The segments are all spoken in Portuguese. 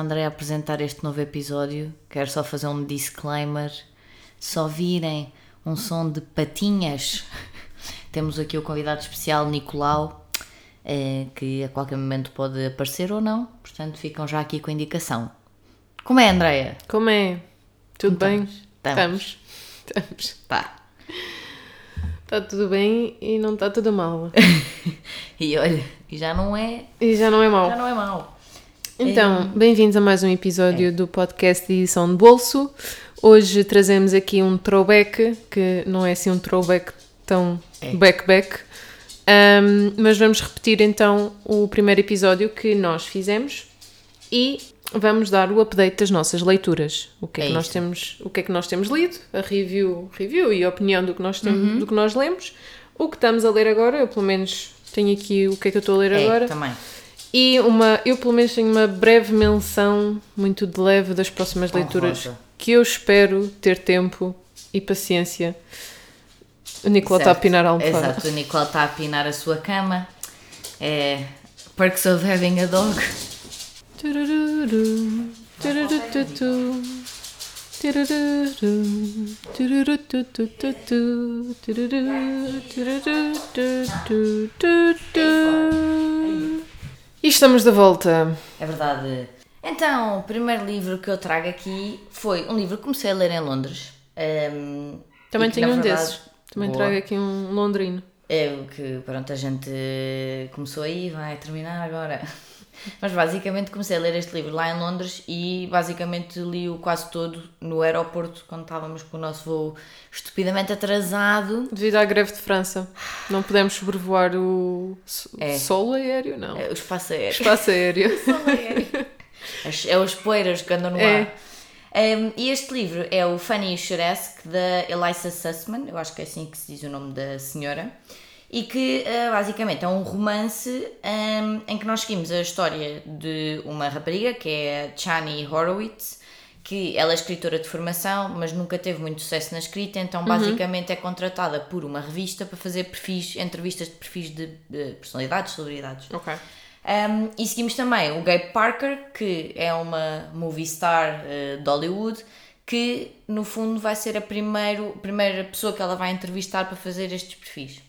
André apresentar este novo episódio, quero só fazer um disclaimer. Se ouvirem um som de patinhas, temos aqui o convidado especial Nicolau, eh, que a qualquer momento pode aparecer ou não, portanto ficam já aqui com a indicação. Como é, Andreia? Como é? Tudo bem? Estamos. Estamos. Pá. Está tudo bem e não está tudo mal. E olha, e já não é, E já não é mau. já não é mau. Então, bem-vindos a mais um episódio do podcast de edição de bolso. Hoje trazemos aqui um throwback, que não é assim um throwback tão É. back-back. Ahm, mas vamos repetir então o primeiro episódio que nós fizemos e vamos dar o update das nossas leituras. O que é, É que nós isso. temos, o que é que nós temos lido, a review, review e a opinião do que nós temos, do que nós lemos, o que estamos a ler agora, eu pelo menos tenho aqui o que é que eu estou a ler É, agora. também. E uma, eu pelo menos tenho uma breve menção, muito de leve, das próximas leituras que eu espero ter tempo e paciência. O Nicolau está a pinar a almofada. Exato, o Nicolau está a pinar a sua cama. É Perks of Having a Dog. E estamos de volta. É verdade. Então, o primeiro livro que eu trago aqui foi um livro que comecei a ler em Londres. Ehm, Também tenho um verdade, desses. Também boa. trago aqui um londrino. É o que, pronto, a gente começou aí, vai terminar agora. Mas basicamente comecei a ler este livro lá em Londres e basicamente li-o quase todo no aeroporto quando estávamos com o nosso voo estupidamente atrasado. Devido à greve de França, não podemos sobrevoar o É. solo aéreo, não. É, O espaço aéreo. Espaço aéreo. As- É os poeiras que andam no É. ar. Um, e este livro é o Funny Shuresque da Elisa Sussman, eu acho que é assim que se diz o nome da senhora, e que uh, basicamente é um romance um, em que nós seguimos a história de uma rapariga que é a Chani Horowitz, que ela é escritora de formação, mas nunca teve muito sucesso na escrita, então basicamente é contratada por uma revista para fazer perfis, entrevistas de perfis de, de personalidades, celebridades. ok. Um, e seguimos também o Gabe Parker, que é uma movie star eh, de Hollywood, que no fundo vai ser a primeiro, primeira pessoa que ela vai entrevistar para fazer estes perfis.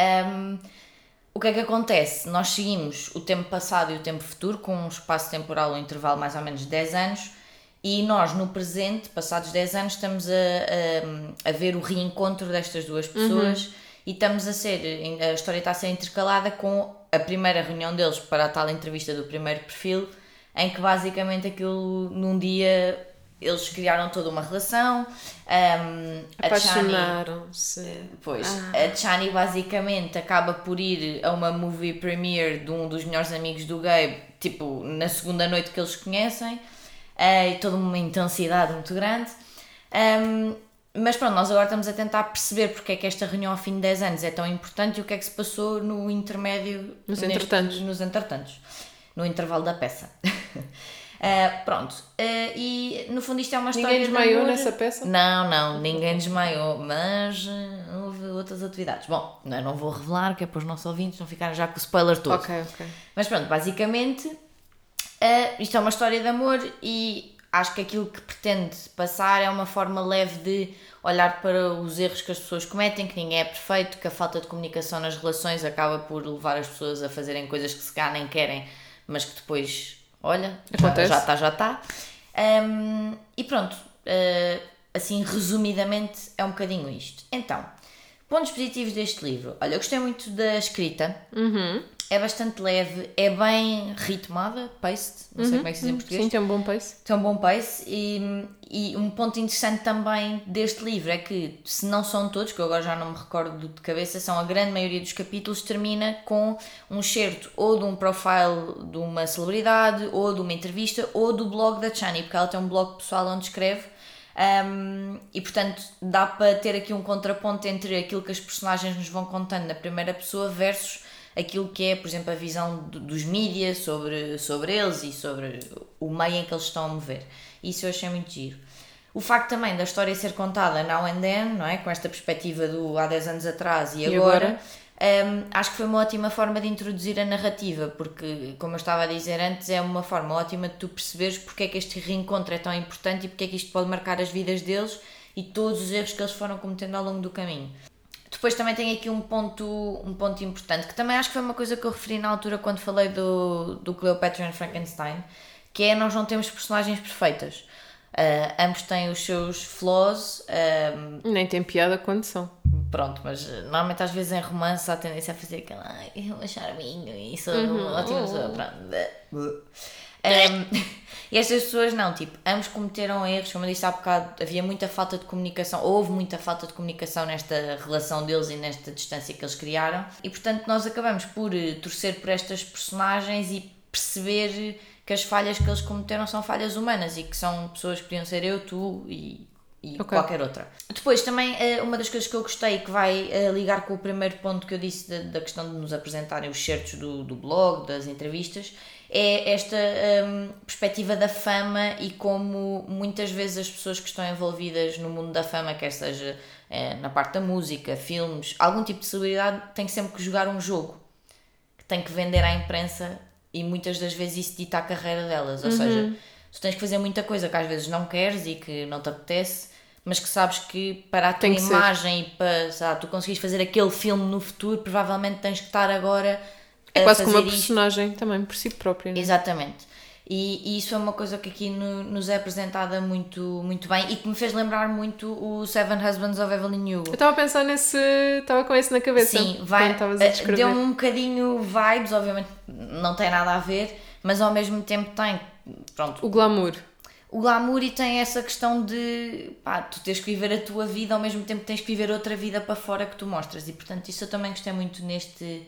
Um, o que é que acontece? Nós seguimos o tempo passado e o tempo futuro, com um espaço temporal, um intervalo mais ou menos de 10 anos, e nós no presente, passados 10 anos, estamos a, a, a ver o reencontro destas duas pessoas e estamos a ser, a história está a ser intercalada com a primeira reunião deles para a tal entrevista do primeiro perfil, em que basicamente aquilo num dia eles criaram toda uma relação. um, Apaixonaram-se. Pois, a Chani basicamente acaba por ir a uma movie premiere de um dos melhores amigos do Gabe, tipo, na segunda noite que eles conhecem, eh, e toda uma intensidade muito grande. Um, mas pronto, nós agora estamos a tentar perceber porque é que esta reunião ao fim de 10 anos é tão importante e o que é que se passou no intermédio. Nos neste- entretantos. Nos entretantos. No intervalo da peça. Eh, pronto. Eh, e no fundo isto é uma história. Ninguém de desmaiou amor. nessa peça? Não, não, ninguém desmaiou, mas eh, houve outras atividades. Bom, eu não vou revelar, que é para os nossos ouvintes não ficarem já com o spoiler todo. Ok, ok. Mas pronto, basicamente, eh, isto é uma história de amor e acho que aquilo que pretende passar é uma forma leve de olhar para os erros que as pessoas cometem, que ninguém é perfeito, que a falta de comunicação nas relações acaba por levar as pessoas a fazerem coisas que se cá nem querem, mas que depois, olha, já- Acontece. já está, já está. Um, e pronto, uh, assim resumidamente é um bocadinho isto. Então, pontos positivos deste livro. Olha, eu gostei muito da escrita, é bastante leve, é bem ritmada, paced, não sei como é que se diz em português. Sim, tem um bom pace. Tem um bom pace e, e um ponto interessante também deste livro é que, se não são todos, que eu agora já não me recordo de cabeça, são a grande maioria dos capítulos termina com um certo ou de um profile de uma celebridade, ou de uma entrevista, ou do blog da Chani, porque ela tem um blog pessoal onde escreve um, e portanto dá para ter aqui um contraponto entre aquilo que as personagens nos vão contando na primeira pessoa versus aquilo que é, por exemplo, a visão do- dos mídias sobre, sobre eles e sobre o meio em que eles estão a mover. Isso eu achei muito giro. O facto também da história ser contada now and then, não é? Com esta perspectiva do há 10 anos atrás e, E agora, agora? Um, acho que foi uma ótima forma de introduzir a narrativa, porque, como eu estava a dizer antes, é uma forma ótima de tu perceberes porque é que este reencontro é tão importante e porque é que isto pode marcar as vidas deles e todos os erros que eles foram cometendo ao longo do caminho. Depois também tem aqui um ponto, um ponto importante, que também acho que foi uma coisa que eu referi na altura quando falei do, do Cleopatra e Frankenstein, que é nós não temos personagens perfeitas. Uh, ambos têm os seus flaws. Um, Nem tem piada quando são. Pronto, mas normalmente às vezes em romance há tendência a fazer aquela ai, eu vou charminho e sou uhum. ótima pessoa. Pronto. Um, e estas pessoas não, tipo, ambos cometeram erros, como eu disse há bocado, havia muita falta de comunicação, houve muita falta de comunicação nesta relação deles e nesta distância que eles criaram, e portanto nós acabamos por eh, torcer por estas personagens e perceber que as falhas que eles cometeram são falhas humanas e que são pessoas que podiam ser eu, tu e, e okay. qualquer outra. Depois, também, eh, uma das coisas que eu gostei que vai eh, ligar com o primeiro ponto que eu disse da, da questão de nos apresentarem os certos do, do blog, das entrevistas, é esta um, perspectiva da fama e como muitas vezes as pessoas que estão envolvidas no mundo da fama, quer seja é, na parte da música, filmes, algum tipo de celebridade, têm sempre que jogar um jogo que tem que vender à imprensa e muitas das vezes isso dita a carreira delas. Ou uhum. seja, tu tens que fazer muita coisa que às vezes não queres e que não te apetece, mas que sabes que para a tua imagem ser. e para sabe, tu conseguires fazer aquele filme no futuro, provavelmente tens que estar agora. É quase como uma personagem isto. também por si própria. Né? Exatamente. E, e, isso é uma coisa que aqui no, nos é apresentada muito, muito bem e que me fez lembrar muito o Seven Husbands of Evelyn Hugo. Eu estava a pensar nesse. Estava com esse na cabeça. Sim, vai. Eh, deu um bocadinho vibes, obviamente não tem nada a ver, mas ao mesmo tempo tem. Pronto. O glamour. O glamour e tem essa questão de pá, tu tens que viver a tua vida ao mesmo tempo tens que viver outra vida para fora que tu mostras e portanto isso eu também gostei muito neste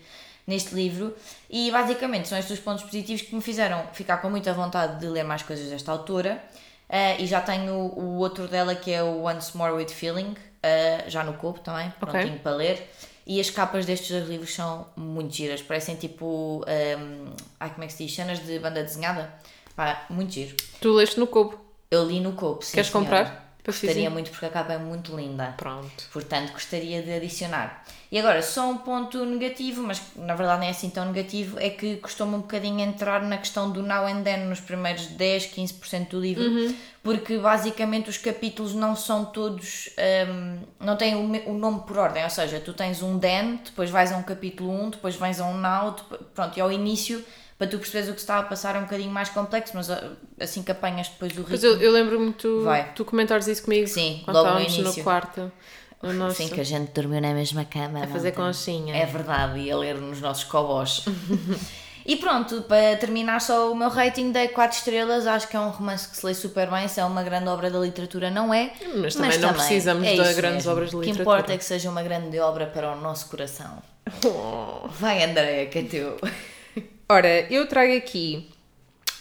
neste livro e basicamente são estes os pontos positivos que me fizeram ficar com muita vontade de ler mais coisas desta autora uh, e já tenho o, outro dela que é o Once More With Feeling uh, já no corpo também, prontinho okay. para ler e as capas destes dois livros são muito giras, parecem tipo um, ehm, ai, como é que se diz? cenas de banda desenhada Pá, muito giro. Tu leste no Cobo? Eu li no Cobo, sim Queres senhora. comprar? Gostaria muito porque a capa é muito linda. Pronto. Portanto, gostaria de adicionar. E agora, só um ponto negativo, mas na verdade não é assim tão negativo, é que costuma um bocadinho entrar na questão do now and then nos primeiros 10, 15% do livro, uhum. porque basicamente os capítulos não são todos, um, não têm o, o, nome por ordem, ou seja, tu tens um then, depois vais a um capítulo 1, depois vais a um now, depois, pronto, e ao início para tu perceberes o que estava a passar é um bocadinho mais complexo, mas assim que apanhas depois o ritmo. Pois eu, eu lembro-me tu, tu comentares isso comigo Sim, quando logo estávamos no, no quarto. No nosso... Sim, que a gente dormiu na mesma cama. A fazer conchinha. É verdade, e a ler nos nossos cobós. e pronto, para terminar só o meu rating dei 4 estrelas, acho que é um romance que se lê super bem, se é uma grande obra da literatura, não é. Mas também mas não também precisamos é de grandes mesmo. obras de literatura. O que importa é que seja uma grande obra para o nosso coração. Oh. Vai Andréia, que é teu. Ora, eu trago aqui.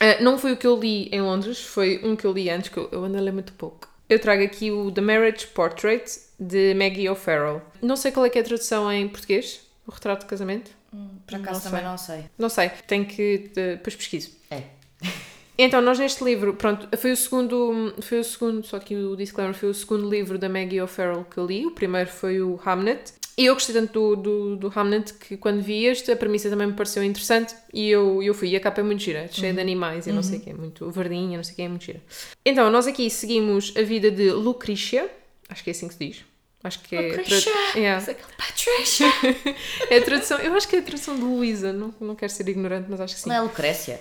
Uh, não foi o que eu li em Londres, foi um que eu li antes, que eu, eu ando a ler muito pouco. Eu trago aqui o The Marriage Portrait de Maggie O'Farrell. Não sei qual é, é a tradução em português, o retrato de casamento. Hum, por acaso não também não sei. Não sei, tenho que. depois pesquiso. É. Então, nós neste livro, pronto, foi o segundo, foi o segundo, só que o disclaimer, foi o segundo livro da Maggie O'Farrell que eu li. O primeiro foi o Hamnet. E eu gostei tanto do, do, do Hamnet que quando vi este, a premissa também me pareceu interessante e eu, eu fui. E a capa é muito gira, cheia uhum. de animais e uhum. não sei o uhum. que, muito verdinha, não sei o que, é muito gira. Então, nós aqui seguimos a vida de Lucretia, acho que é assim que se diz. Acho que é. Lucretia! Tra... Yeah. Patricia! é a tradução, eu acho que é a tradução de Luísa, não, não quero ser ignorante, mas acho que sim. Não é Lucrécia?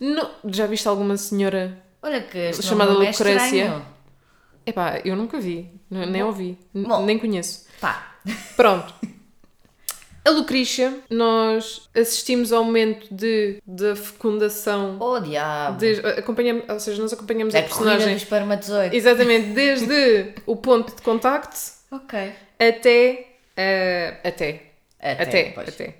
Não, já viste alguma senhora Olha que chamada é Lucrécia? É Epá, eu nunca vi, nem ouvi, nem conheço. Pá, Pronto. A Lucrícia, nós assistimos ao momento de, de fecundação. Oh, diabo! De, acompanhamos, ou seja, nós acompanhamos é a personagem. Dos espermatozoides. Exatamente, desde o ponto de contacto ok até. Uh, até. Até. Até. até.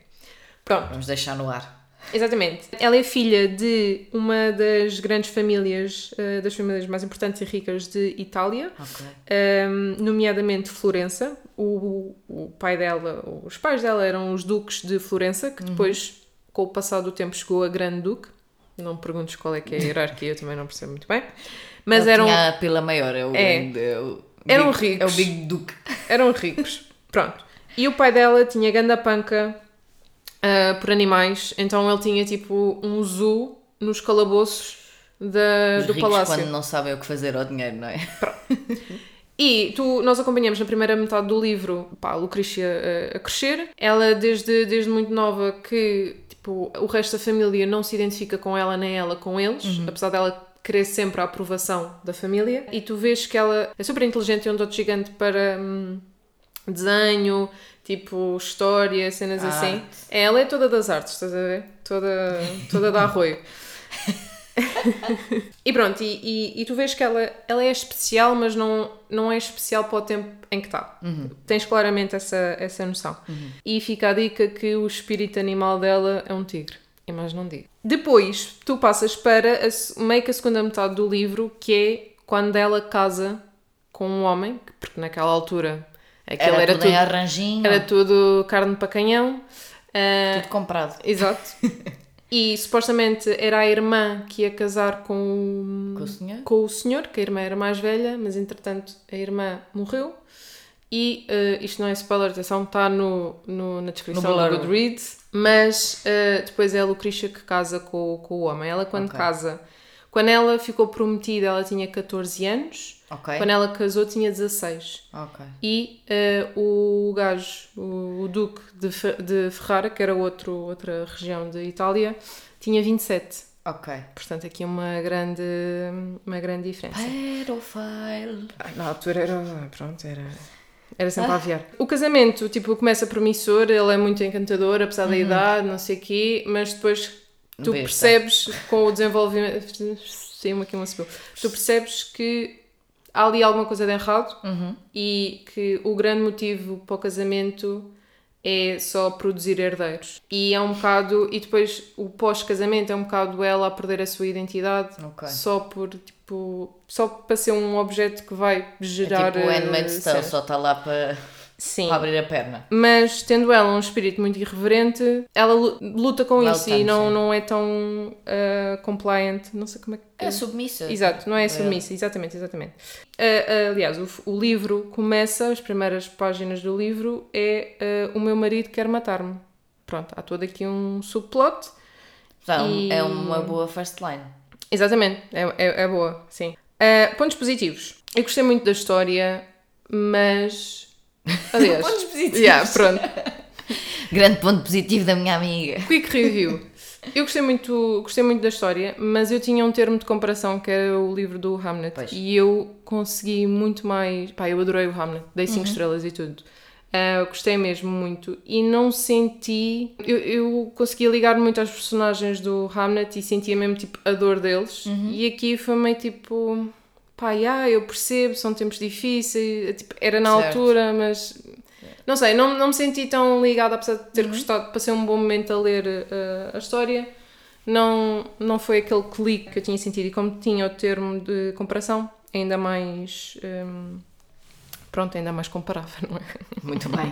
Pronto. Vamos deixar no ar. Exatamente. Ela é filha de uma das grandes famílias, uh, das famílias mais importantes e ricas de Itália, okay. um, ehm, nomeadamente Florença. O, o pai dela, os pais dela eram os duques de Florença, que uhum. depois, uhum. com o passar do tempo, chegou a Grande Duque. Não me perguntes qual é que é a hierarquia, eu também não percebo muito bem. Mas Ele eram. Tinha a pila maior, é o é, grande. É o eram ricos. É o Big. Eram ricos. Pronto. E o pai dela tinha ganda panca uh, por animais, então ele tinha tipo um zoo nos calabouços da, Os do ricos palácio. quando não sabem o que fazer ao dinheiro, não é? E tu, nós acompanhamos na primeira metade do livro pá, a Lucrecia a, a crescer. Ela, desde, desde muito nova, que tipo, o resto da família não se identifica com ela nem ela com eles, apesar dela querer sempre a aprovação da família. E tu vês que ela é super inteligente e um dote gigante para hum, desenho, tipo história, cenas assim. Arte. Ela é toda das artes, estás a ver? Toda, toda da arroio. E pronto, e, e, e tu vês que ela, ela é especial, mas não, não é especial para o tempo em que está. Tens claramente essa, essa noção. E fica a dica que o espírito animal dela é um tigre. E mais não digo. Depois, tu passas para a, meio que a segunda metade do livro, que é quando ela casa com um homem, porque naquela altura aquilo Era, era, tudo em arranjinho, era tudo carne para canhão. Ah, tudo comprado. Exato. E supostamente era a irmã que ia casar com, Com o senhor? com o senhor, que a irmã era mais velha, mas entretanto a irmã morreu. E eh, isto não é spoiler, atenção, está no, no- na descrição No do. Goodreads. Mas eh, depois é a Lucretia que casa com, com o homem. Ela, quando Ok. casa, quando ela ficou prometida, ela tinha 14 anos. Ok. Quando ela casou, tinha 16. Ok. E eh, o gajo, o, o Duque de, Fe- de Ferrara, que era outro, outra região de Itália, tinha 27. Ok. Portanto, aqui uma grande, uma grande diferença. Pedofile. Ai, Na altura era, pronto, era, era sempre a aviar. O casamento, tipo, começa promissor, ele é muito encantador, apesar da idade, não sei o quê, mas depois tu Besta. percebes com o desenvolvimento... Saiu-me aqui uma. Tu percebes que há ali alguma coisa de errado Uhum. e que o grande motivo para o casamento é só produzir herdeiros. E é um bocado. E depois o pós-casamento é um bocado ela a perder a sua identidade Ok. só por tipo. Só para ser um objeto que vai É gerar. tipo o eh, Handmaid's Tale, cena. só está lá para, Sim. para abrir a perna. Mas tendo ela um espírito muito irreverente, ela lu- luta com isso e não, sim. não é tão eh, compliant. Não sei como é que. É submissa. Exato, não é É. submissa, exatamente, exatamente. Ah, ah, aliás, o, f- o livro começa, as primeiras páginas do livro é ah, o meu marido quer matar-me. Pronto, há todo aqui um subplot. Então, E- É uma boa first line. Exatamente, é, é, é boa, sim. Ah, pontos positivos. Eu gostei muito da história, mas. Aliás. Pontos positivos. Yeah, pronto. Grande ponto positivo da minha amiga. Quick review. Eu gostei muito, gostei muito da história, mas eu tinha um termo de comparação que era o livro do Hamlet Pois. e eu consegui muito mais. Pá, eu adorei o Hamlet, dei 5 estrelas e tudo. Ah, gostei mesmo muito e não senti. Eu, eu conseguia ligar muito às personagens do Hamlet e sentia mesmo tipo a dor deles. E aqui foi meio tipo. Pá, yeah, eu percebo, são tempos difíceis. Tipo, era na Certo. altura, mas não sei, não, não me senti tão ligada, apesar de ter gostado, passei um bom momento a ler eh, a história. Não, não foi aquele clique que eu tinha sentido e como tinha o termo de comparação, ainda mais. hum, pronto, ainda mais comparável, não é? Muito bem.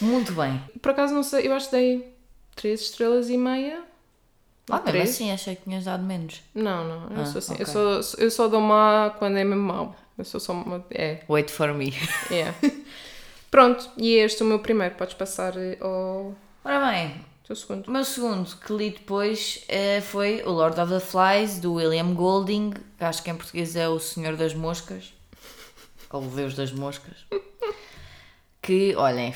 Muito bem. Por acaso, não sei, eu acho que dei 3 estrelas e meia. Ah, mesmo Três? assim, achei que tinhas dado menos. Não, não, eu Ah, sou assim. ok. Eu, sou, eu só dou má quando é mesmo mau. Eu sou só uma. É, Wait for me. é. Pronto, e este é o meu primeiro. Podes passar eh, ao Ora bem, teu segundo. o meu segundo que li depois eh, foi o Lord of the Flies, do William Golding. que Acho que em português é o Senhor das Moscas. Ou o Deus das Moscas. Que, olhem,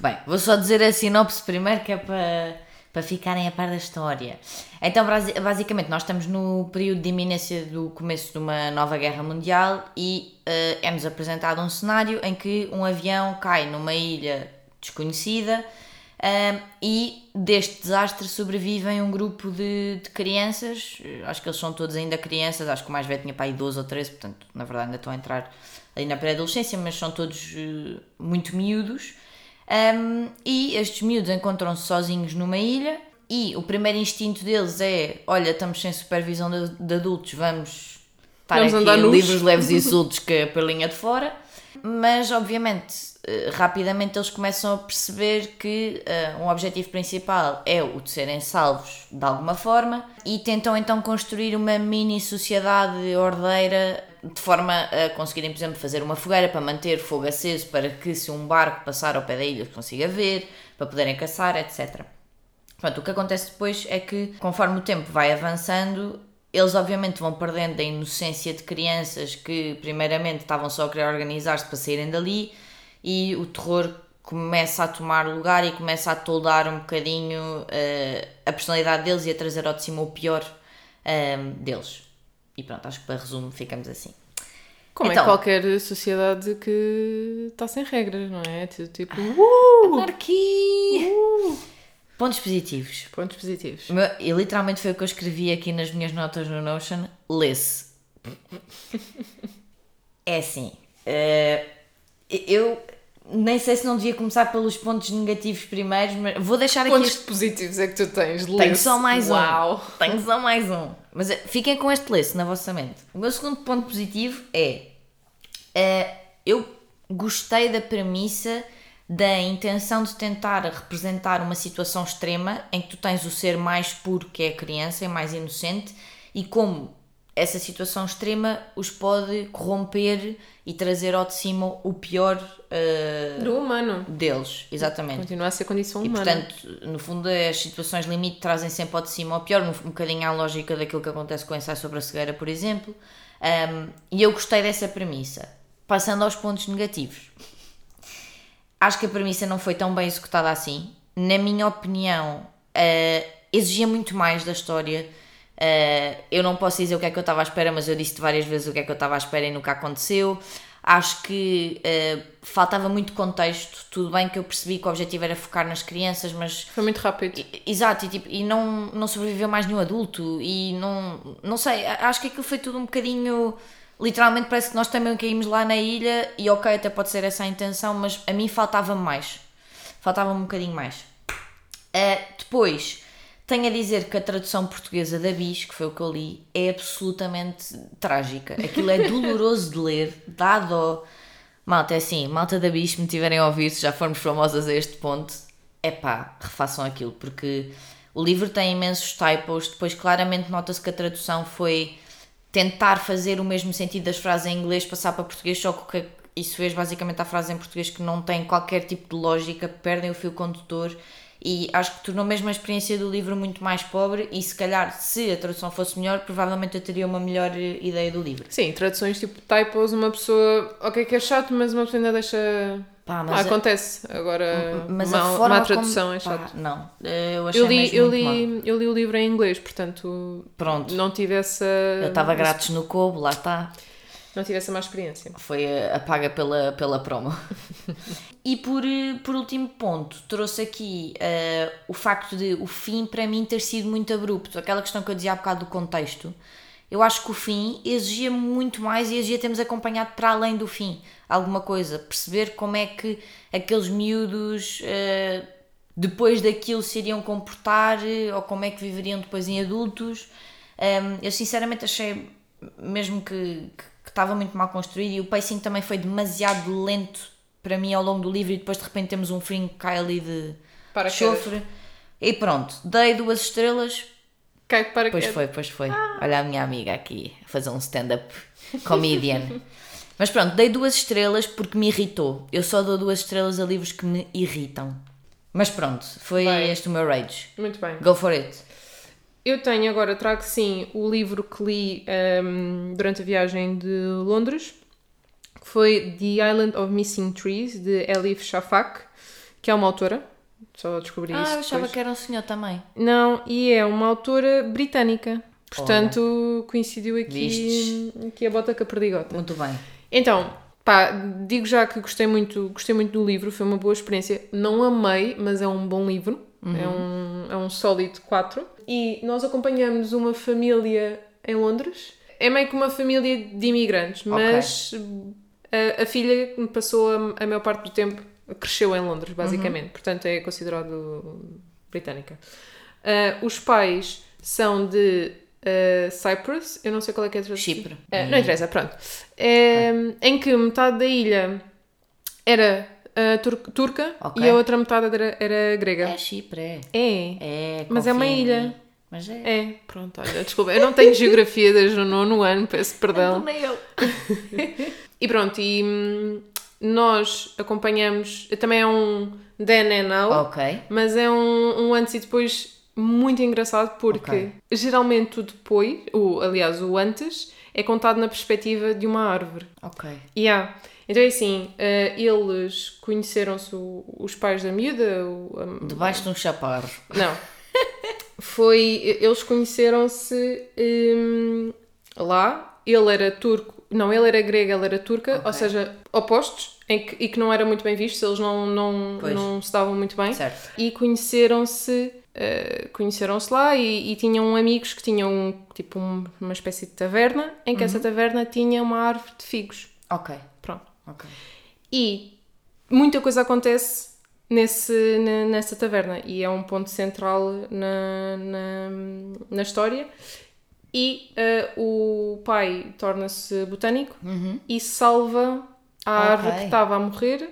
bem, vou só dizer a sinopse primeiro que é para, para ficarem a par da história. Então, basi- basicamente, nós estamos no período de iminência do começo de uma nova guerra mundial e eh, é-nos apresentado um cenário em que um avião cai numa ilha desconhecida ah, e deste desastre sobrevivem um grupo de, de crianças, eh, acho que eles são todos ainda crianças, acho que o mais velho tinha para aí 12 ou 13, portanto, na verdade ainda estão a entrar aí na pré-adolescência, mas são todos eh, muito miúdos. Um, e estes miúdos encontram-se sozinhos numa ilha e o primeiro instinto deles é: olha, estamos sem supervisão de, de adultos, vamos estar Vamos aqui andar nus." livres, leves e soltos que é pela linha de fora. Mas, obviamente, eh, rapidamente eles começam a perceber que eh, um objetivo principal é o de serem salvos de alguma forma e tentam então construir uma mini sociedade ordeira de forma a conseguirem, por exemplo, fazer uma fogueira para manter fogo aceso para que se um barco passar ao pé da ilha consiga ver, para poderem caçar, etc. Pronto, o que acontece depois é que, conforme o tempo vai avançando, eles obviamente vão perdendo a inocência de crianças que, primeiramente, estavam só a querer organizar-se para saírem dali e o terror começa a tomar lugar e começa a toldar um bocadinho uh, a personalidade deles e a trazer ao de cima o pior uh, deles. E pronto, acho que para resumo ficamos assim. Como Então- é qualquer sociedade que está sem regras, não é? Tipo, uh, Anarquia! Pontos positivos. pontos positivos. Meu- E literalmente foi o que eu escrevi aqui nas minhas notas no Notion. Lê-se. É assim. eh, eu nem sei se não devia começar pelos pontos negativos primeiros, mas vou deixar aqui. Pontos positivos é que tu tens, Tenho só mais Uau. um. Tenho só mais um. Mas eh, fiquem com este lê-se na vossa mente. O meu segundo ponto positivo é. eh, eu gostei da premissa da intenção de tentar representar uma situação extrema em que tu tens o ser mais puro que é a criança e mais inocente e como essa situação extrema os pode corromper e trazer ao de cima o pior eh, Do humano. deles, exatamente. Continua a ser condição E humana. portanto, no fundo, as situações limite trazem sempre ao de cima ao pior, um bocadinho à lógica daquilo que acontece com o ensaio sobre a cegueira, por exemplo. Um, e eu gostei dessa premissa. Passando aos pontos negativos. Acho que a premissa não foi tão bem executada assim. Na minha opinião, uh, exigia muito mais da história. Uh, eu não posso dizer o que é que eu estava à espera, mas eu disse várias vezes o que é que eu estava à espera e nunca aconteceu. Acho que uh, faltava muito contexto. Tudo bem que eu percebi que o objetivo era focar nas crianças, mas Foi muito rápido. e- Exato, e, tipo, e não, não sobreviveu mais nenhum adulto e não, não sei, acho que aquilo foi tudo um bocadinho, literalmente parece que nós também caímos lá na ilha e ok, até pode ser essa a intenção, mas a mim faltava mais, faltava um bocadinho mais. Ah, depois, tenho a dizer que a tradução portuguesa da Bis, que foi o que eu li, é absolutamente trágica, aquilo é doloroso de ler, dá dó. Malta, é assim, malta da Bis, me tiverem a ouvir, se já formos famosas a este ponto, é pá, refaçam aquilo, porque o livro tem imensos typos, depois claramente nota-se que a tradução foi tentar fazer o mesmo sentido das frases em inglês, passar para português, só que isso fez basicamente a frase em português que não tem qualquer tipo de lógica, perdem o fio condutor e acho que tornou mesmo a experiência do livro muito mais pobre e se calhar se a tradução fosse melhor, provavelmente eu teria uma melhor eh, ideia do livro. Sim, traduções tipo typos, uma pessoa, ok que é chato, mas uma pessoa ainda deixa... Pá, Ah, acontece. Agora, mas má, a forma má tradução como... é chato. Pá, não, eh, eu achei Eu li, eu, mal. li, eu li o livro em inglês, portanto Pronto, não tive essa, eu estava grátis no Kobo, lá está. Não tive essa má experiência. Foi a, a paga pela, pela promo. e por, eh, por último ponto, trouxe aqui eh, o facto de o fim para mim ter sido muito abrupto. Aquela questão que eu dizia há bocado do contexto. Eu acho que o fim exigia muito mais e exigia termos acompanhado para além do fim alguma coisa. Perceber como é que aqueles miúdos eh, depois daquilo se iriam comportar ou como é que viveriam depois em adultos. Um, eu sinceramente achei mesmo que, que estava muito mal construído e o pacing também foi demasiado lento para mim ao longo do livro e depois de repente temos um fim que cai ali de Para chofre. E pronto, dei duas estrelas. Cai para Pois foi, pois foi. Olha a minha amiga aqui a fazer um stand-up comedian. Mas pronto, dei duas estrelas porque me irritou. Eu só dou duas estrelas a livros que me irritam. Mas pronto, foi Bem. este o meu rage. Muito bem. Go for it. Eu tenho agora, trago sim o livro que li ehm, durante a viagem de Londres, que foi The Island of Missing Trees, de Elif Shafak, que é uma autora. Só descobri Ah, isso eu achava depois. que era um senhor também. Não, e é uma autora britânica. Portanto, coincidiu aqui, Vistes? aqui a bota com a perdigota. Muito bem. Então, pá, digo já que gostei muito, gostei muito do livro, foi uma boa experiência. Não amei, mas é um bom livro. É, um, é um sólido 4. E nós acompanhamos uma família em Londres. É meio que uma família de imigrantes, mas a, a filha passou a, a maior parte do tempo, cresceu em Londres, basicamente. Portanto, é considerado britânica. Ah, os pais são de ah, Cyprus, eu não sei qual é que é a tradução. Chipre. É, não interessa, pronto. É, Em que metade da ilha era ah, tur- turca Ok. e a outra metade era, era grega. É Chipre, é. É. É, Mas é uma ilha. Mas é. É, pronto, olha, desculpa, eu não tenho geografia desde o nono ano, peço perdão. Nem eu. E pronto, e hum, nós acompanhamos, também é um then and now, Ok. mas é um, um antes e depois muito engraçado porque Ok. geralmente o depois, o, aliás, o antes, é contado na perspectiva de uma árvore. Ok. Yeah. Então é assim, eh, eles conheceram-se, os pais da miúda, o- a- Debaixo de um chaparro. não. Foi. Eles conheceram-se hum, lá. Ele era turco. Não, ele era grego, ela era turca. Ok. Ou seja, opostos. Em que, e que não era muito bem vistos. Eles não, não, Pois. não se davam muito bem. Certo. E conheceram-se. eh, conheceram-se lá e, e tinham amigos que tinham tipo um- uma espécie de taverna em que essa Uhum. taverna tinha uma árvore de figos. Ok. Pronto. Ok. E muita coisa acontece nesse, na- nessa taverna e é um ponto central na, na, na história. E eh, o pai torna-se botânico e salva a Ok. árvore que estava a morrer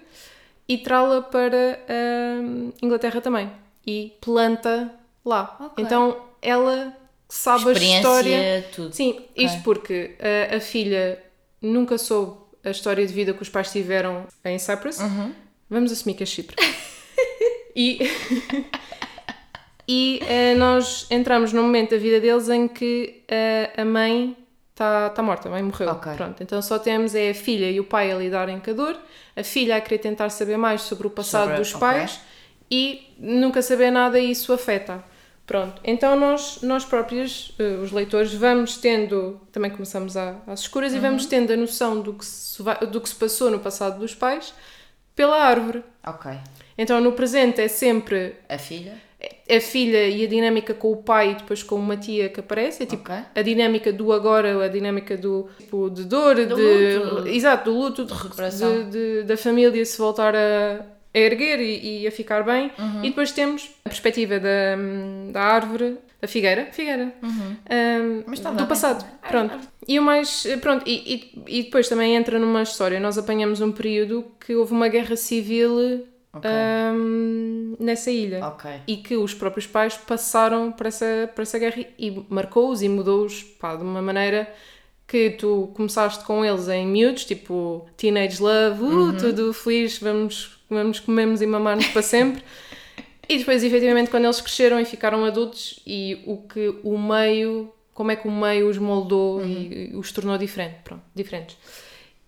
e trá-la para a Inglaterra também. E planta lá. Ok. Então ela sabe a história. tudo. Sim, isto porque a, a filha nunca soube a história de vida que os pais tiveram em Cyprus. Vamos assumir que é Chipre. e e eh, nós entramos num momento da vida deles em que eh, a mãe está tá morta, a mãe morreu. Ok. Pronto, então só temos é a filha e o pai a lidarem com a dor, a filha a querer tentar saber mais sobre o passado Sobre- dos ok. pais e nunca saber nada e isso afeta. Pronto, então nós, nós próprios, eh, os leitores, vamos tendo, também começamos a- às escuras, e Uhum. vamos tendo a noção do que, se do que se passou no passado dos pais pela árvore. Ok. Então no presente é sempre A filha? a filha e a dinâmica com o pai e depois com uma tia que aparece, é tipo Ok. a dinâmica do agora, a dinâmica do tipo, de dor, de luto. exato, do luto, de, de- de- da família se voltar a, a erguer e, e a ficar bem. Uhum. E depois temos a perspectiva da, da árvore, da figueira, figueira, um, Uhum. Está do passado. Pronto. E o mais, pronto, e, e, e depois também entra numa história. Nós apanhamos um período que houve uma guerra civil Ok. um, nessa ilha Ok. e que os próprios pais passaram por essa, por essa guerra e marcou-os e mudou-os pá, de uma maneira que tu começaste com eles em miúdos, tipo teenage love, uh, tudo feliz, vamos, vamos comemos e mamar-nos para sempre. e depois, efetivamente, quando eles cresceram e ficaram adultos e o que o meio, como é que o meio os moldou e, e os tornou diferente, pronto, diferentes.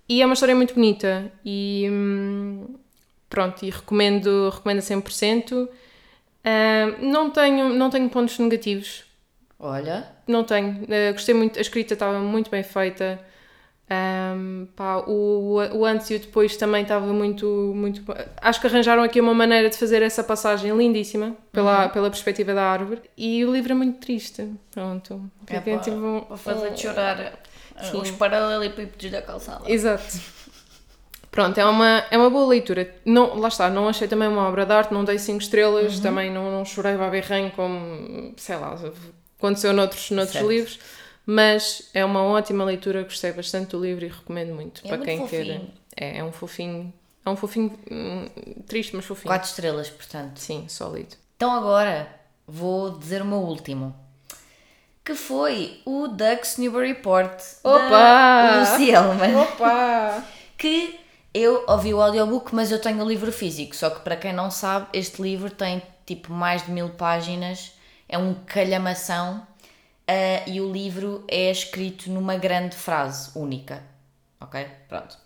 E é uma história muito bonita e hum, pronto, e recomendo, recomendo a 100%. Ah, não, tenho, não tenho pontos negativos, Olha. não tenho. Ah, gostei muito, a escrita estava muito bem feita. Ahm, pá, o, o antes e o depois também estava muito, muito. Acho que arranjaram aqui uma maneira de fazer essa passagem lindíssima pela, pela perspectiva da árvore. E o livro é muito triste. Pronto. É para, tipo um- fazer chorar uh, Sim. os paralelepípedos da calçada. Exato. Pronto, é uma, é uma boa leitura. Não, lá está, não achei também uma obra de arte, não dei 5 estrelas, Uhum. também não, não chorei baberranho como, sei lá, aconteceu noutros, noutros Certo. livros, mas é uma ótima leitura, gostei bastante do livro e recomendo muito É para muito quem fofinho. queira. É, é um fofinho, é um fofinho hum, triste, mas fofinho. Quatro estrelas, portanto. Sim, sólido. Então agora vou dizer o meu último. Que foi o Ducks Newbury Report Opa! Lucy Ellman. Opa! que eu ouvi o audiobook, mas eu tenho o livro físico. Só que para quem não sabe, este livro tem tipo mais de mil páginas, é um calhamação ah, e o livro é escrito numa grande frase única. Ok? Pronto.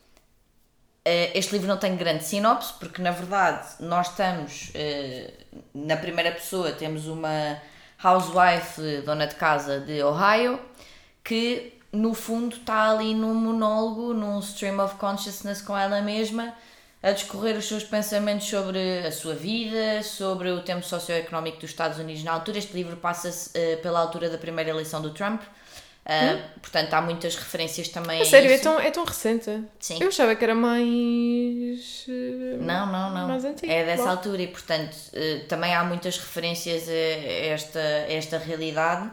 Ah, este livro não tem grande sinopse, porque na verdade nós estamos ah, na primeira pessoa, temos uma housewife, dona de casa de Ohio, que no fundo está ali num monólogo, num stream of consciousness com ela mesma, a discorrer os seus pensamentos sobre a sua vida, sobre o tempo socioeconómico dos Estados Unidos na altura. Este livro passa-se eh, pela altura da primeira eleição do Trump. Ah, Portanto, há muitas referências também A a sério, é isso. tão, é tão recente. Sim. Eu achava que era mais. eh, Não, não, não. Mais antigo. É dessa Bom. altura e, portanto, eh, também há muitas referências a esta, a esta realidade.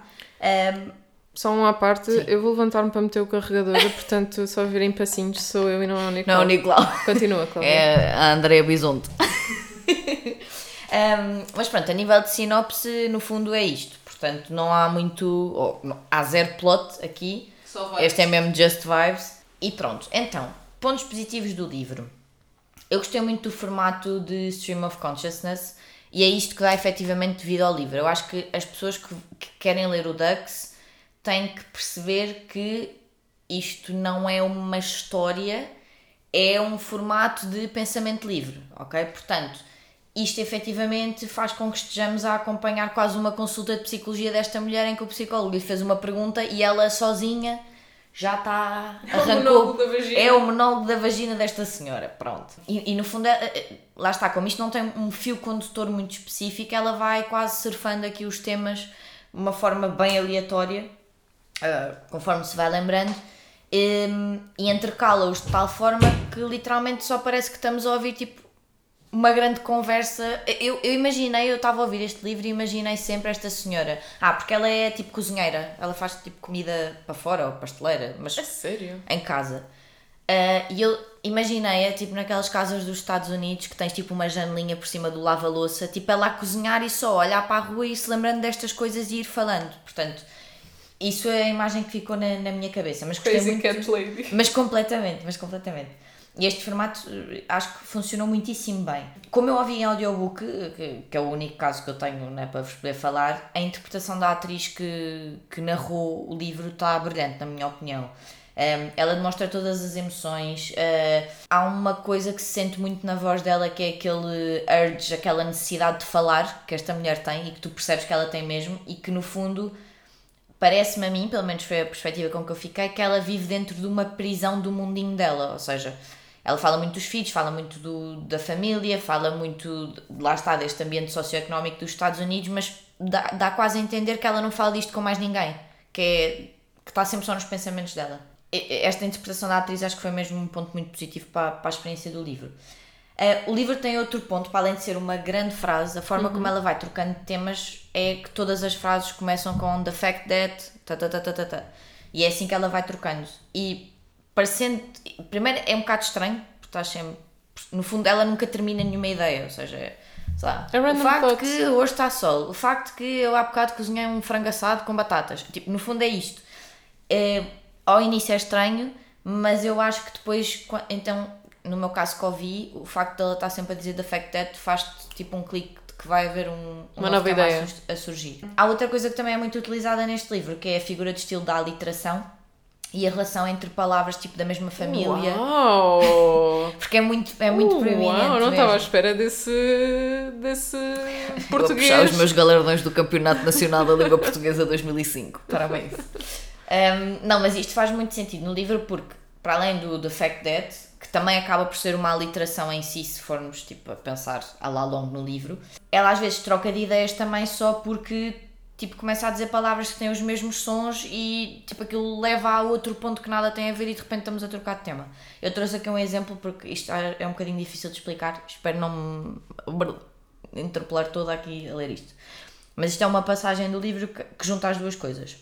Só um à parte, eu vou levantar-me para meter o carregador, portanto, só virem passinhos, sou eu e não é o Nicolau. não, Nicolau. Continua, Cláudia. É a Andrea Bisonte. Um, mas pronto, a nível de sinopse, no fundo é isto. Portanto, não há muito. ou não- há zero plot aqui. Só vibes. Este é mesmo just vibes. E pronto. Então, pontos positivos do livro. Eu gostei muito do formato de stream of consciousness e é isto que dá efetivamente vida ao livro. Eu acho que as pessoas que, que querem ler o Dux têm que perceber que isto não é uma história, é um formato de pensamento livre, ok? Portanto, isto efetivamente faz com que estejamos a acompanhar quase uma consulta de psicologia desta mulher em que o psicólogo lhe fez uma pergunta e ela sozinha já está É o monólogo da vagina. é o monólogo da vagina desta senhora, pronto. E, e no fundo, é- é- lá está, como isto não tem um fio condutor muito específico, ela vai quase surfando aqui os temas de uma forma bem aleatória, ah, conforme se vai lembrando, em, e intercala-os de tal forma que literalmente só parece que estamos a ouvir tipo uma grande conversa. Eu, eu imaginei, eu estava a ouvir este livro e imaginei sempre esta senhora. Ah, porque ela é tipo cozinheira, ela faz tipo comida para fora ou pasteleira, mas É sério? em casa. Ah, e eu imaginei-a tipo naquelas casas dos Estados Unidos que tens tipo uma janelinha por cima do lava-louça, tipo ela a cozinhar e só olhar para a rua e se lembrando destas coisas e ir falando. Portanto, isso é a imagem que ficou na, na minha cabeça. Mas gostei Crazy muito. Cat Lady. Mas completamente, mas completamente. E este formato eh, acho que funcionou muitíssimo bem. Como eu ouvi em audiobook, que, que é o único caso que eu tenho né, para vos poder falar, a interpretação da atriz que, que narrou o livro está brilhante, na minha opinião. Um, ela demonstra todas as emoções. uh, há uma coisa que se sente muito na voz dela que é aquele urge, aquela necessidade de falar que esta mulher tem e que tu percebes que ela tem mesmo e que no fundo parece-me a mim, pelo menos foi a perspectiva com que eu fiquei, que ela vive dentro de uma prisão do mundinho dela, ou seja, ela fala muito dos filhos, fala muito do, da família, fala muito, lá está, deste ambiente socioeconómico dos Estados Unidos, mas dá, dá quase a entender que ela não fala disto com mais ninguém, que é que está sempre só nos pensamentos dela. Esta interpretação da atriz acho que foi mesmo um ponto muito positivo para, para a experiência do livro. Uh, o livro tem outro ponto, para além de ser uma grande frase, a forma como ela vai trocando temas é que todas as frases começam com the fact that, ta, ta, ta, ta, ta, ta. e é assim que ela vai trocando. E parecendo, primeiro é um bocado estranho, porque estás sempre, no fundo ela nunca termina nenhuma ideia, ou seja, sei lá, o facto thought. que hoje está sol, o facto que eu há bocado cozinhei um frango assado com batatas, tipo, no fundo é isto. É, ao início é estranho, mas eu acho que depois, então, no meu caso que ouvi, o facto dela estar sempre a dizer the fact that faz tipo um clique de que vai haver um, Uma novo nova ideia. a surgir. Há outra coisa que também é muito utilizada neste livro, que é a figura de estilo da aliteração e a relação entre palavras tipo da mesma família. Uau! Porque é muito, é muito proeminente. Uau, não estava à espera desse, desse Vou português. puxar os meus galardões do Campeonato Nacional da Língua Portuguesa 2005. Parabéns. Um, não, mas isto faz muito sentido no livro porque, para além do The Fact That, que também acaba por ser uma aliteração em si, se formos tipo, a pensar a lá longo no livro, ela às vezes troca de ideias também só porque tipo, começa a dizer palavras que têm os mesmos sons e tipo, aquilo leva a outro ponto que nada tem a ver e de repente estamos a trocar de tema. Eu trouxe aqui um exemplo porque isto é é um bocadinho difícil de explicar, espero não me interpelar toda aqui a ler isto. Mas isto é uma passagem do livro que, que junta as duas coisas.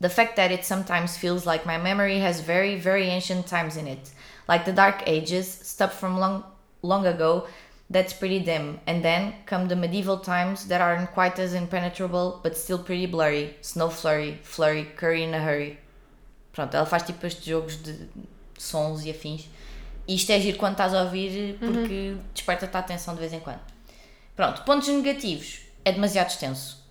The fact that it sometimes feels like my memory has very, very ancient times in it, like the dark ages, stuff from long, long ago that's pretty dim, and then come the medieval times that aren't quite as impenetrable but still pretty blurry, snow flurry, flurry, curry in a hurry. Pronto, ela faz tipo estes jogos de sons e afins. E isto é giro quando estás a ouvir porque desperta-te a atenção de vez em quando. Pronto, pontos negativos. É demasiado extenso.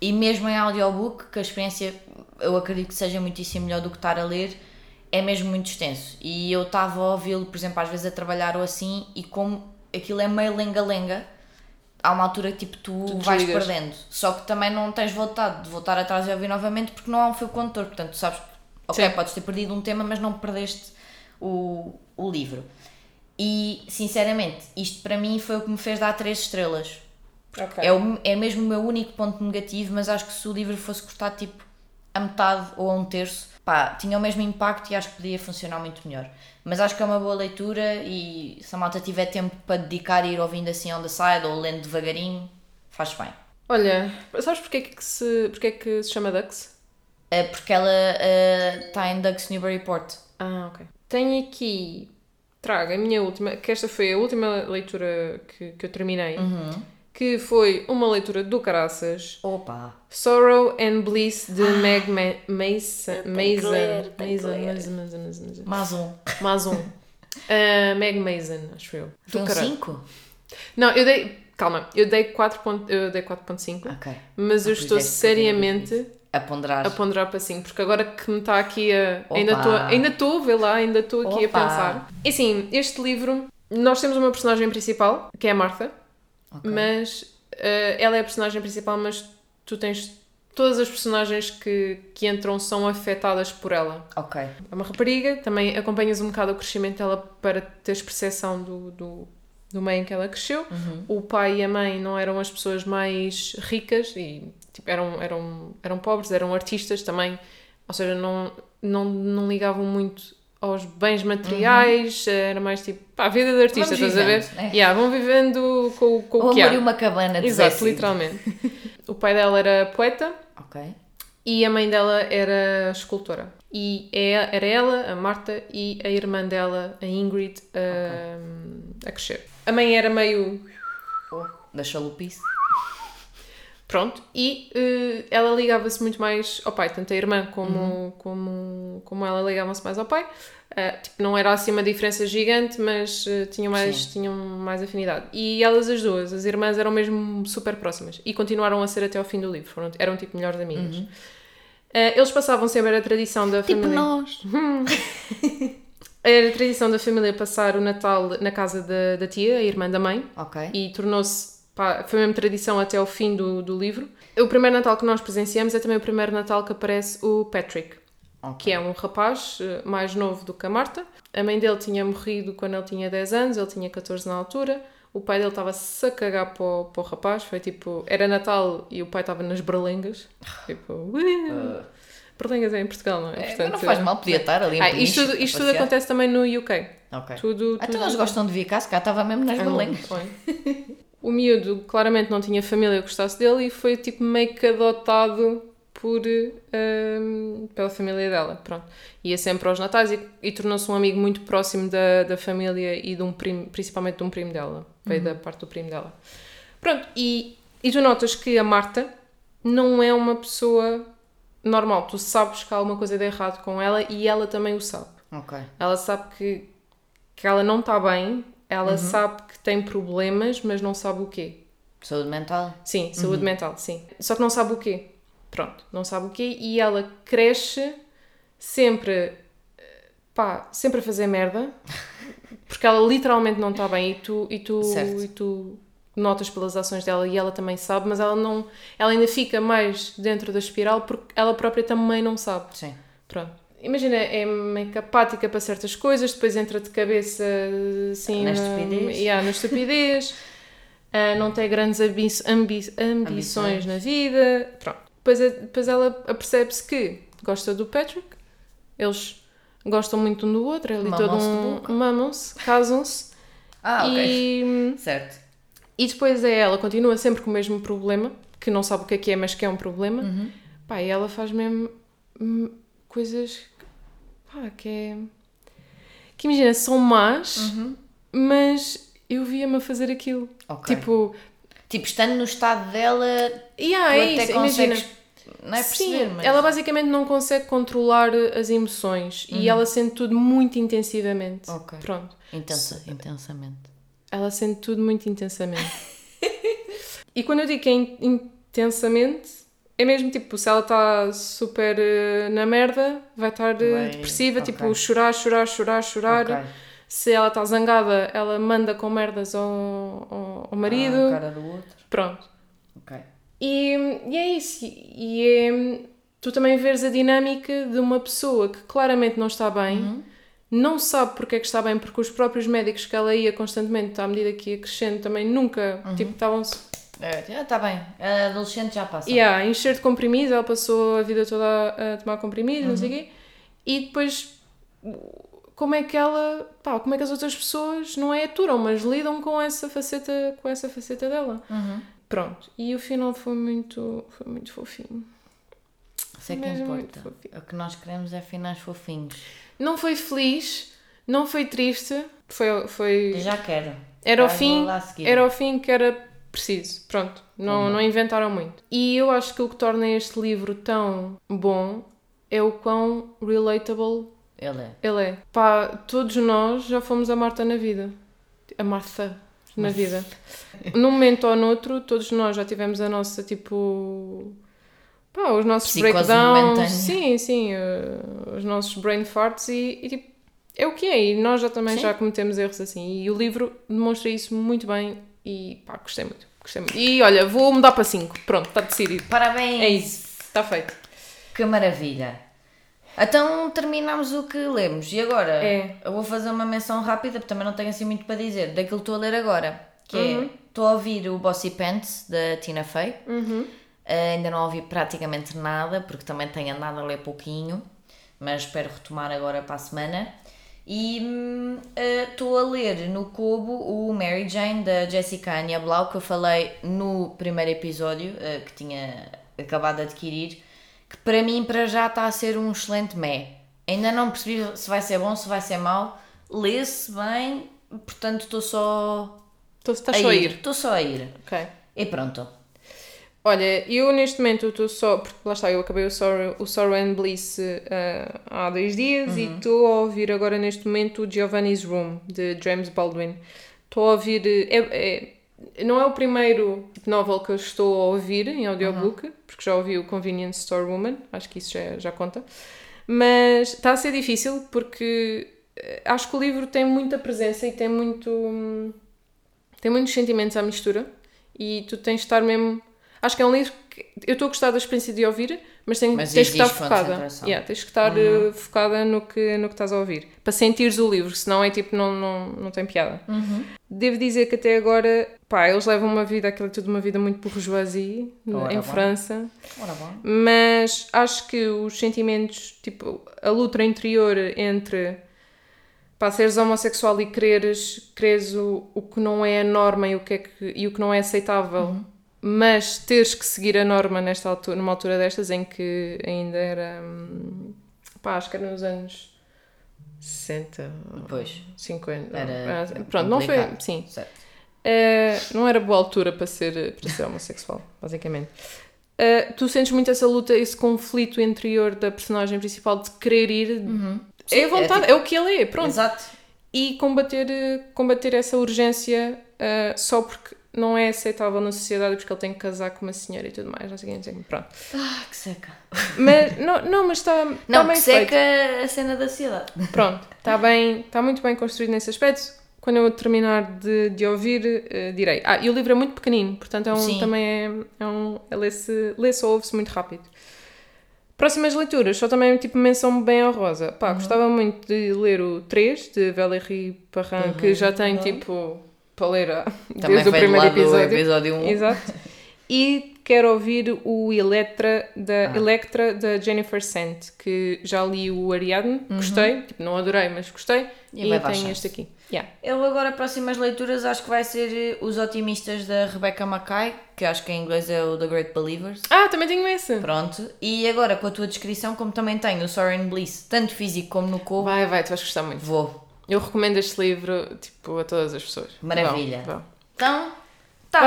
E mesmo em audiobook, que a experiência eu acredito que seja muitíssimo melhor do que estar a ler, é mesmo muito extenso. E eu estava a ouvi-lo, por exemplo, às vezes a trabalhar ou assim, e como aquilo é meio lenga-lenga, há uma altura que tipo, tu, Tu vais desligas. perdendo. Só que também não tens vontade de voltar atrás e ouvir novamente porque não há um fio condutor. Portanto, tu sabes, ok, Sim. podes ter perdido um tema, mas não perdeste o, o livro. E, sinceramente, isto para mim foi o que me fez dar três estrelas. Ok. É, o, é mesmo o meu único ponto negativo, mas acho que se o livro fosse cortado tipo a metade ou a um terço, pá, tinha o mesmo impacto e acho que podia funcionar muito melhor. Mas acho que é uma boa leitura e se a malta tiver tempo para dedicar e ir ouvindo assim on the side ou lendo devagarinho, faz bem. Olha, sabes porque é que se, porque é que se chama Dux? É porque ela está em Doug's Newburyport. Ah, ok. Tenho aqui, trago a minha última, que esta foi a última leitura que, que eu terminei, que foi uma leitura do caraças. Opa! Sorrow and Bliss de Meg Ma Mason. Mason. Mason. Mais um. Mais um. Uh, Meg Mason, acho eu. Do Foi um caralho. 5? Não, eu dei. Calma, eu dei 4 ponto- eu dei 4.5, Ok. mas eu Ah, estou pois é, seriamente A ponderar. a ponderar para 5, porque agora que me está aqui a. Ainda Opa. estou ainda estou a ver lá, ainda estou aqui Opa. a pensar. E assim, este livro, nós temos uma personagem principal, que é a Martha, Ok. mas eh, ela é a personagem principal, mas tu tens. Todas as personagens que, que entram são afetadas por ela. Ok. É uma rapariga, também acompanhas um bocado o crescimento dela para teres percepção do, do, do meio em que ela cresceu. Uhum. O pai e a mãe não eram as pessoas mais ricas e tipo, eram, eram, eram pobres, eram artistas também, ou seja, não, não, não ligavam muito aos bens materiais, era mais tipo, pá, a vida de artista, Vamos estás a ver? vivendo, né? Yeah, vão vivendo com, com O o que há. uma cabana de Exato, Zé literalmente. o pai dela era poeta Ok. e a mãe dela era escultora. E é- era ela, a Marta, e a irmã dela, a Ingrid, a, a crescer. A mãe era meio. Da chalupice. Pronto, e eh, ela ligava-se muito mais ao pai, tanto a irmã como, Uhum. como, como ela ligavam-se mais ao pai. Eh, tipo, não era assim uma diferença gigante, mas eh, tinham, mais, Sim. tinham mais afinidade. E elas, as duas, as irmãs, eram mesmo super próximas e continuaram a ser até ao fim do livro. Foram, eram tipo melhores amigas. Eh, eles passavam sempre a tradição da Uhum. Tipo família. nós. Era a tradição da família passar o Natal na casa da, da tia, a irmã da mãe, Ok. e tornou-se. Pá, Foi a mesma tradição até ao fim do, do livro. O primeiro Natal que nós presenciamos é também o primeiro Natal que aparece o Patrick, Ok. que é um rapaz eh, mais novo do que a Marta. A mãe dele tinha morrido quando ele tinha 10 anos, ele tinha 14 na altura. O pai dele estava-se a cagar para o, para o rapaz. Foi tipo. Era Natal e o pai estava nas berlengas. Tipo. "Uh". Berlengas é em Portugal, não é? É, mas não faz mal, podia estar ali em Ah, isto tudo, isto tudo acontece também no UK. Ok. Tudo, Então tudo- eles gostam de vir cá, se cá estava mesmo nas Ah, berlengas. O miúdo claramente não tinha família que gostasse dele e foi tipo meio que adotado por, hum, pela família dela. Pronto. Ia sempre aos natais e, e tornou-se um amigo muito próximo da, da família e de um primo, principalmente de um primo dela. Veio da parte do primo dela. Pronto, e, e tu notas que a Marta não é uma pessoa normal. Tu sabes que há alguma coisa de errado com ela e ela também o sabe. Ok. Ela sabe que, que ela não está bem, ela sabe que tem problemas, mas não sabe o quê. Saúde mental? Sim, saúde mental, sim. Só que não sabe o quê. Pronto, não sabe o quê e ela cresce sempre, eh, pá, sempre a fazer merda, porque ela literalmente não está bem e tu, e tu, Certo. e tu notas pelas ações dela e ela também sabe, mas ela não, ela ainda fica mais dentro da espiral porque ela própria também não sabe. Sim. Pronto. Imagina, é meio que apática para certas coisas, depois entra de cabeça assim, Na estupidez. Yeah, na estupidez. Ah, não tem grandes ambi ambi- ambições Ambições. na vida. Pronto. Depois, depois ela apercebe-se que gosta do Patrick, eles gostam muito um do outro, é ali todo um. Mamam-se, casam-se. Ah, ok. E, Certo. e depois é ela, continua sempre com o mesmo problema, que não sabe o que é que é, mas que é um problema. Uhum. Pá, e ela faz mesmo hum, coisas pá, que é. que imagina, são más, Uhum. mas eu via-me a fazer aquilo. Ok. Tipo, Tipo, estando no estado dela, yeah, é até isso, imagina. Não é perceber, Sim, mas. ela basicamente não consegue controlar as emoções e ela sente tudo muito intensivamente. Uhum. Ok. Pronto. Intensa, intensamente. Ela sente tudo muito intensamente. e quando eu digo que é in- intensamente, é mesmo tipo, se ela está super eh, na merda, vai estar Vai- depressiva, ok. tipo, chorar, chorar, chorar, chorar. Ok. Se ela está zangada, ela manda com merdas ao, ao, ao marido. Ah, a cara do outro. Pronto. Ok. E, e é isso. E é tu também veres a dinâmica de uma pessoa que claramente não está bem, Uhum. não sabe porque é que está bem, porque os próprios médicos que ela ia constantemente, à medida que ia crescendo, também nunca, Uhum. tipo, estavam-se já está bem. A adolescente já passa. yeah, a encher de comprimidos, ela passou a vida toda a, tomar comprimidos, não sei Uhum. o quê, e depois como é que ela, pá, como é que as outras pessoas não é aturam, mas lidam com essa faceta, com essa faceta dela. Uhum. Pronto, e o final foi muito, foi muito fofinho. Isso é que Mesmo importa. O que nós queremos é finais fofinhos. Não foi feliz, não foi triste, foi, foi Eu já quero. era o fim, era o fim que era preciso. Pronto, não, não inventaram muito. E eu acho que o que torna este livro tão bom é o quão relatable Ele é. ele é. Pá, todos nós já fomos a Marta na vida. A Martha na vida. Num momento ou noutro, todos nós já tivemos a nossa, tipo... Pá, os nossos Psicose breakdowns. momentânea. Sim, sim. eh, os nossos brain farts e, e, tipo... É o que é, e nós já também Sim. já cometemos erros assim. E o livro demonstra isso muito bem e pá, gostei muito. Gostei muito. E olha, vou mudar para 5. Pronto, está decidido. Parabéns! É isso. Está feito. Que maravilha! Então terminamos o que lemos e agora É. eu vou fazer uma menção rápida porque também não tenho assim muito para dizer daquilo que estou a ler agora que Uhum. é, estou a ouvir o Bossy Pants da Tina Fey Uhum. Uh, ainda não ouvi praticamente nada porque também tenho andado a ler pouquinho mas espero retomar agora para a semana e hum, uh, estou a ler no Kobo o Mary Jane da Jessica Anya Blau que eu falei no primeiro episódio uh, que tinha acabado de adquirir que para mim para já está a ser um excelente mé. Ainda não percebi se vai ser bom, se vai ser mau. Lê-se bem, portanto estou só a só a ir. ir. Estou só a ir. Ok. E pronto. Olha, eu neste momento estou só, porque lá está, eu acabei o Sorrow, o Sorrow and Bliss eh, há dois dias e estou a ouvir agora neste momento o Giovanni's Room, de James Baldwin. Estou a ouvir, eh, é, é- não é o primeiro novel que eu estou a ouvir em audiobook, porque já ouvi o Convenience Store Woman, acho que isso já, já conta. Mas está a ser difícil porque eh, acho que o livro tem muita presença e tem muito. hum, tem muitos sentimentos à mistura e tu tens de estar mesmo. Acho que é um livro que eu estou a gostar da experiência de ouvir, mas, tem, Mas tens que estar focada. Yeah, tens que estar eh, focada no que, no que estás a ouvir para sentires o livro, senão é tipo, não, não, não tem piada. Devo dizer que até agora, pá, eles levam uma vida, aquilo é tudo uma vida muito bourgeoisie Ora em bom. França. Ora bom. Mas acho que os sentimentos, tipo, a luta interior entre pá, seres homossexual e quereres, quereres o, o que não é a norma e o que, é que, e o que não é aceitável, mas teres que seguir a norma nesta altura, numa altura destas em que ainda era. hum, pá, acho que era nos anos 60, Pois. 50. Era ah, pronto, não foi. Sim. Uh, não era boa altura para ser, para ser homossexual, basicamente. Uh, tu sentes muito essa luta, esse conflito interior da personagem principal de querer ir. É a Uhum. Sim, vontade, é é, o que ele é, pronto. Exato. E combater, uh, combater essa urgência uh, só porque não é aceitável na sociedade, porque ele tem que casar com uma senhora e tudo mais, não sei o que, quê, pronto. Ah, que seca. Mas, não, não mas está tá Não, bem que feito. seca a cena da cidade. Pronto, está bem, está muito bem construído nesse aspecto. Quando eu terminar de, de ouvir, eh, direi. Ah, e o livro é muito pequenino, portanto é um, Sim. também é, é um. é Lê-se lê-se ou ouve-se muito rápido. Próximas leituras, só também tipo menção bem honrosa. Pá, Uhum. gostava muito de ler o 3 de Valérie Parrin, que já tem Uhum. tipo ah, Também desde o primeiro episódio. episódio 1. Exato. E quero ouvir o Electra da, Ah. Electra da Jennifer Sant, que já li o Ariadne, gostei, tipo, não adorei, mas gostei, Uhum. E e, tenho este aqui. Yeah. Eu agora, próximas leituras, acho que vai ser eh, Os Otimistas da Rebecca Mackay, que acho que em inglês é o The Great Believers. Ah, também tenho esse! Pronto. E agora, com a tua descrição, como também tenho o Soren Bliss, tanto físico como no corpo, Vai, vai, tu vais gostar muito. vou. Eu recomendo este livro, tipo, a todas as pessoas. Maravilha. Vão, vão. Então, tá.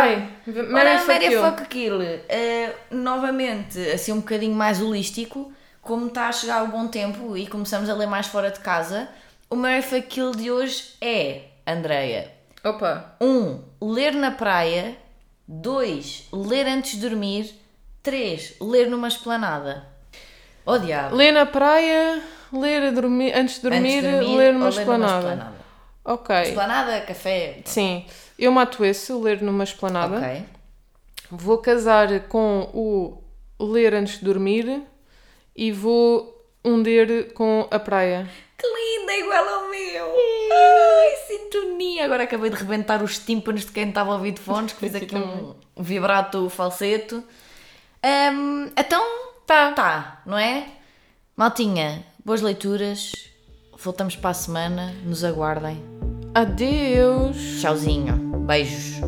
V- Mary Ora, fuck Mary you. Fuck Kill. Eh, novamente, assim um bocadinho mais holístico, como está a chegar o bom tempo e começamos a ler mais fora de casa, o Mary Fuck Kill de hoje é, Andreia, Opa, 1. Um, ler na praia. 2. Ler antes de dormir. 3. Ler numa esplanada. Oh diabo. ler na praia, ler dormir, antes de dormir, Antes de dormir ler numa esplanada. esplanada. Ok, Esplanada, café. sim. Eu mato esse, ler numa esplanada. Ok. Vou casar com o ler antes de dormir e vou hundir com a praia. Que linda, igual ao meu. Ai, sintonia. Agora acabei de rebentar os tímpanos de quem estava a ouvir de fones, que fiz aqui um vibrato falseto. Ahm, então, tá, tá, não é? Maltinha, boas leituras. Voltamos para a semana. Nos aguardem. Adeus! Tchauzinho. Beijos.